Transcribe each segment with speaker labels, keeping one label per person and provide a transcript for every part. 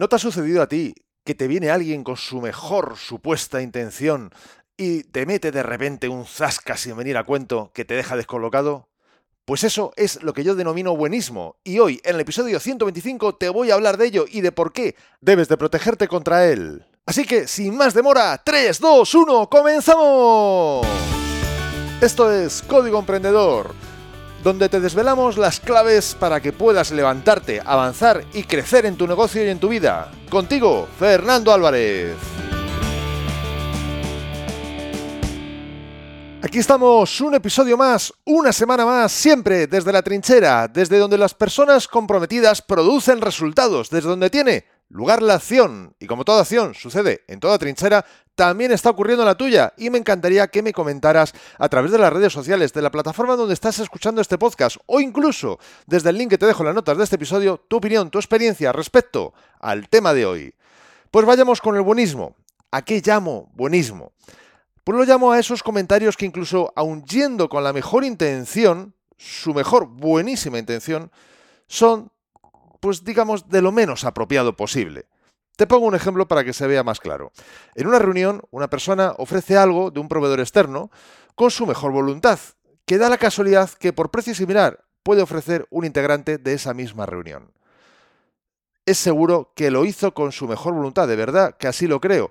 Speaker 1: ¿No te ha sucedido a ti que te viene alguien con su mejor supuesta intención y te mete de repente un zasca sin venir a cuento que te deja descolocado? Pues eso es lo que yo denomino buenismo, y hoy, en el episodio 125, te voy a hablar de ello y de por qué debes de protegerte contra él. Así que, sin más demora, 3, 2, 1, ¡comenzamos! Esto es Código Emprendedor, donde te desvelamos las claves para que puedas levantarte, avanzar y crecer en tu negocio y en tu vida. Contigo, Fernando Álvarez. Aquí estamos, un episodio más, una semana más, siempre desde la trinchera, desde donde las personas comprometidas producen resultados, desde donde tiene lugar la acción. Y como toda acción sucede en toda trinchera, también está ocurriendo en la tuya. Y me encantaría que me comentaras a través de las redes sociales, de la plataforma donde estás escuchando este podcast, o incluso desde el link que te dejo en las notas de este episodio, tu opinión, tu experiencia respecto al tema de hoy. Pues vayamos con el buenismo. ¿A qué llamo buenismo? Pues lo llamo a esos comentarios que incluso, aun yendo con la mejor intención, su mejor buenísima intención, son, pues digamos, de lo menos apropiado posible. Te pongo un ejemplo para que se vea más claro. En una reunión, una persona ofrece algo de un proveedor externo con su mejor voluntad, que da la casualidad que por precio similar puede ofrecer un integrante de esa misma reunión. Es seguro que lo hizo con su mejor voluntad, de verdad que así lo creo.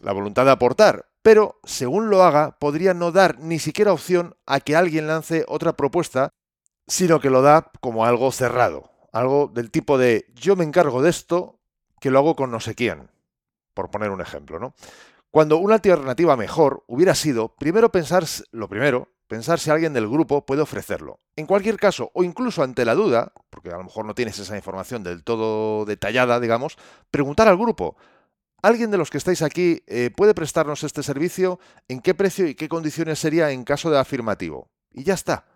Speaker 1: La voluntad de aportar, pero según lo haga, podría no dar ni siquiera opción a que alguien lance otra propuesta, sino que lo da como algo cerrado, algo del tipo de yo me encargo de esto, que lo hago con no sé quién, por poner un ejemplo, ¿no? Cuando una alternativa mejor hubiera sido primero pensar lo primero, pensar si alguien del grupo puede ofrecerlo. En cualquier caso, o incluso ante la duda, porque a lo mejor no tienes esa información del todo detallada, digamos, preguntar al grupo, ¿Alguien de los que estáis aquí eh, puede prestarnos este servicio? ¿En qué precio y qué condiciones sería en caso de afirmativo? Y ya está.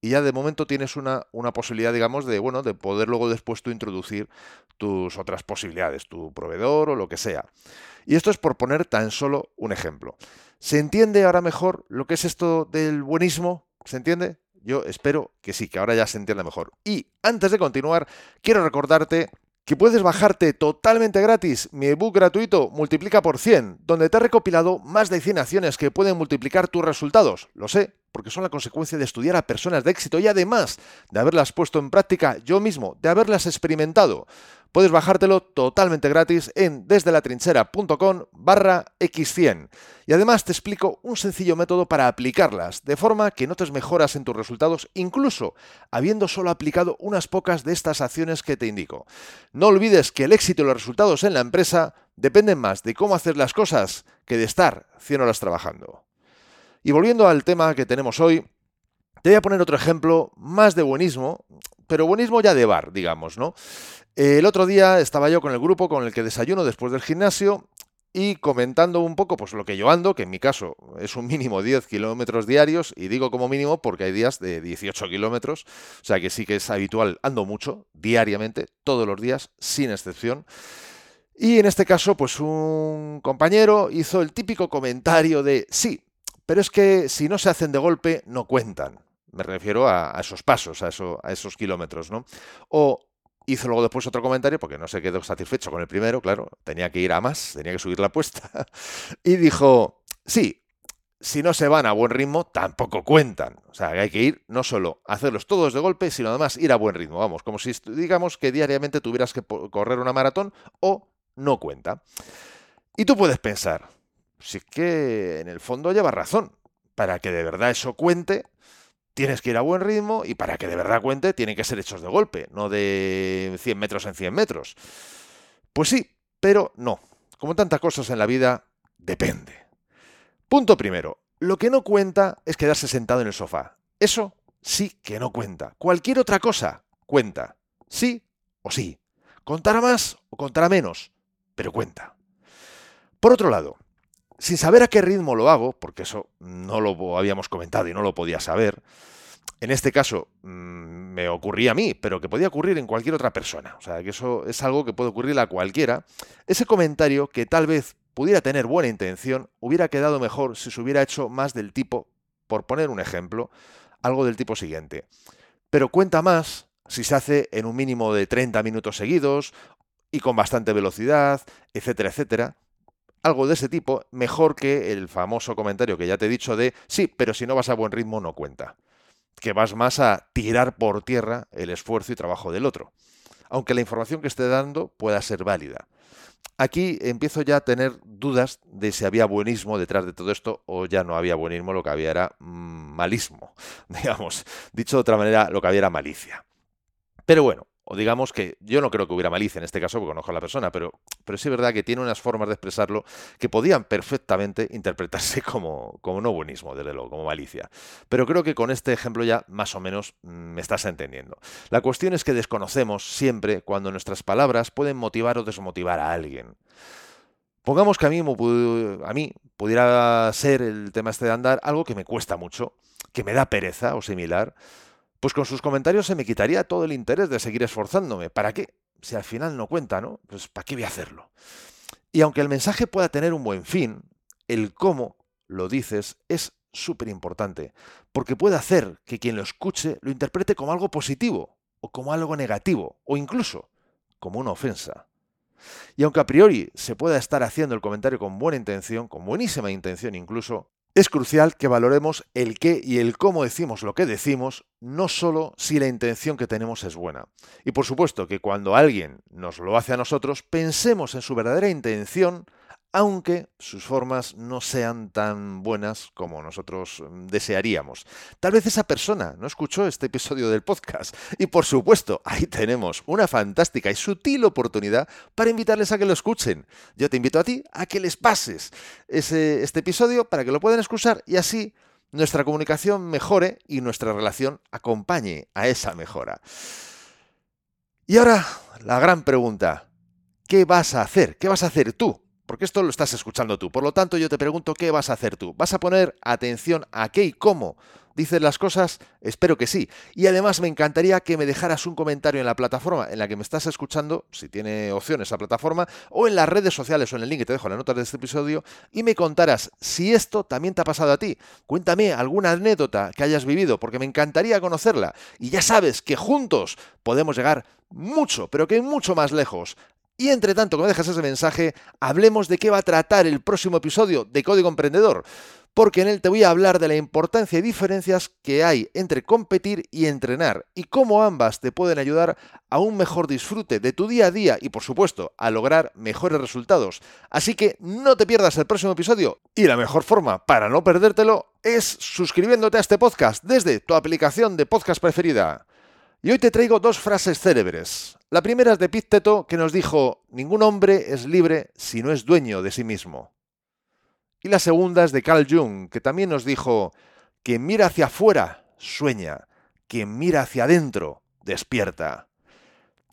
Speaker 1: Y ya de momento tienes una, una, posibilidad, digamos, de, bueno, de poder luego después tú introducir tus otras posibilidades, tu proveedor o lo que sea. Y esto es por poner tan solo un ejemplo. ¿Se entiende ahora mejor lo que es esto del buenismo? ¿Se entiende? Yo espero que sí, que ahora ya se entienda mejor. Y antes de continuar, quiero recordarte que puedes bajarte totalmente gratis mi ebook gratuito Multiplica por 100, donde te he recopilado más de 100 acciones que pueden multiplicar tus resultados. Lo sé, porque son la consecuencia de estudiar a personas de éxito y además de haberlas puesto en práctica yo mismo, de haberlas experimentado. Puedes bajártelo totalmente gratis en desdelatrinchera.com barra x100. Y además te explico un sencillo método para aplicarlas, de forma que notes mejoras en tus resultados, incluso habiendo solo aplicado unas pocas de estas acciones que te indico. No olvides que el éxito y los resultados en la empresa dependen más de cómo hacer las cosas que de estar 100 horas trabajando. Y volviendo al tema que tenemos hoy, te voy a poner otro ejemplo más de buenismo, pero buenismo ya de bar, digamos, ¿no? El otro día estaba yo con el grupo con el que desayuno después del gimnasio y comentando un poco pues lo que yo ando, que en mi caso es un mínimo 10 kilómetros diarios, y digo como mínimo porque hay días de 18 kilómetros, o sea que sí que es habitual, ando mucho, diariamente, todos los días, sin excepción. Y en este caso, pues un compañero hizo el típico comentario de, sí, pero es que si no se hacen de golpe, no cuentan. Me refiero a, esos pasos, a, eso, a esos kilómetros, ¿no? O Hizo luego después otro comentario, porque no se quedó satisfecho con el primero, claro, tenía que ir a más, tenía que subir la apuesta. Y dijo, sí, si no se van a buen ritmo, tampoco cuentan. O sea, hay que ir no solo hacerlos todos de golpe, sino además ir a buen ritmo. Vamos, como si digamos que diariamente tuvieras que correr una maratón o no cuenta. Y tú puedes pensar, si es que en el fondo lleva razón. Para que de verdad eso cuente, tienes que ir a buen ritmo y para que de verdad cuente tienen que ser hechos de golpe, no de 100 metros en 100 metros. Pues sí, pero no. Como tantas cosas en la vida, depende. Punto primero. Lo que no cuenta es quedarse sentado en el sofá. Eso sí que no cuenta. Cualquier otra cosa cuenta. Sí o sí. Contará más o contará menos, pero cuenta. Por otro lado, sin saber a qué ritmo lo hago, porque eso no lo habíamos comentado y no lo podía saber, en este caso mm, me ocurría a mí, pero que podía ocurrir en cualquier otra persona. O sea, que eso es algo que puede ocurrir a cualquiera. Ese comentario, que tal vez pudiera tener buena intención, hubiera quedado mejor si se hubiera hecho más del tipo, por poner un ejemplo, algo del tipo siguiente. Pero cuenta más si se hace en un mínimo de 30 minutos seguidos y con bastante velocidad, etcétera, etcétera. Algo de ese tipo, mejor que el famoso comentario que ya te he dicho de sí, pero si no vas a buen ritmo no cuenta. Que vas más a tirar por tierra el esfuerzo y trabajo del otro. Aunque la información que esté dando pueda ser válida. Aquí empiezo ya a tener dudas de si había buenismo detrás de todo esto o ya no había buenismo, lo que había era mm, malismo, digamos. Dicho de otra manera, lo que había era malicia. Pero bueno, o digamos que yo no creo que hubiera malicia en este caso porque conozco a la persona, pero, pero sí es verdad que tiene unas formas de expresarlo que podían perfectamente interpretarse como, como no buenismo, desde luego, como malicia. Pero creo que con este ejemplo ya más o menos mm, me estás entendiendo. La cuestión es que desconocemos siempre cuando nuestras palabras pueden motivar o desmotivar a alguien. Pongamos que a mí, a mí pudiera ser el tema este de andar algo que me cuesta mucho, que me da pereza o similar, pues con sus comentarios se me quitaría todo el interés de seguir esforzándome. ¿Para qué? Si al final no cuenta, ¿no? Pues ¿para qué voy a hacerlo? Y aunque el mensaje pueda tener un buen fin, el cómo lo dices es súper importante, porque puede hacer que quien lo escuche lo interprete como algo positivo, o como algo negativo, o incluso como una ofensa. Y aunque a priori se pueda estar haciendo el comentario con buena intención, con buenísima intención incluso, es crucial que valoremos el qué y el cómo decimos lo que decimos, no solo si la intención que tenemos es buena. Y por supuesto que cuando alguien nos lo hace a nosotros, pensemos en su verdadera intención aunque sus formas no sean tan buenas como nosotros mm, desearíamos. Tal vez esa persona no escuchó este episodio del podcast y por supuesto ahí tenemos una fantástica y sutil oportunidad para invitarles a que lo escuchen. Yo te invito a ti a que les pases ese, este episodio para que lo puedan escuchar y así nuestra comunicación mejore y nuestra relación acompañe a esa mejora. Y ahora la gran pregunta, ¿qué vas a hacer? ¿Qué vas a hacer tú porque esto lo estás escuchando tú. Por lo tanto, yo te pregunto qué vas a hacer tú. ¿Vas a poner atención a qué y cómo dices las cosas? Espero que sí. Y además me encantaría que me dejaras un comentario en la plataforma en la que me estás escuchando, si tiene opción esa plataforma, o en las redes sociales o en el link que te dejo en la nota de este episodio, y me contaras si esto también te ha pasado a ti. Cuéntame alguna anécdota que hayas vivido, porque me encantaría conocerla. Y ya sabes que juntos podemos llegar mucho, pero que mucho más lejos. Y entre tanto que me dejas ese mensaje, hablemos de qué va a tratar el próximo episodio de Código Emprendedor, porque en él te voy a hablar de la importancia y diferencias que hay entre competir y entrenar, y cómo ambas te pueden ayudar a un mejor disfrute de tu día a día y por supuesto a lograr mejores resultados. Así que no te pierdas el próximo episodio, y la mejor forma para no perdértelo es suscribiéndote a este podcast desde tu aplicación de podcast preferida. Y hoy te traigo dos frases célebres. La primera es de Pícteto, que nos dijo, ningún hombre es libre si no es dueño de sí mismo. Y la segunda es de Carl Jung, que también nos dijo, quien mira hacia afuera, sueña, quien mira hacia adentro, despierta.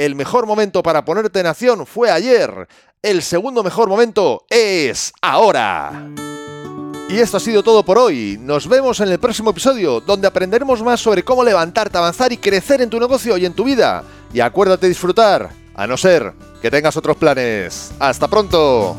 Speaker 1: El mejor momento para ponerte en acción fue ayer. El segundo mejor momento es ahora. Y esto ha sido todo por hoy. Nos vemos en el próximo episodio, donde aprenderemos más sobre cómo levantarte, avanzar y crecer en tu negocio y en tu vida. Y acuérdate de disfrutar, a no ser que tengas otros planes. ¡Hasta pronto!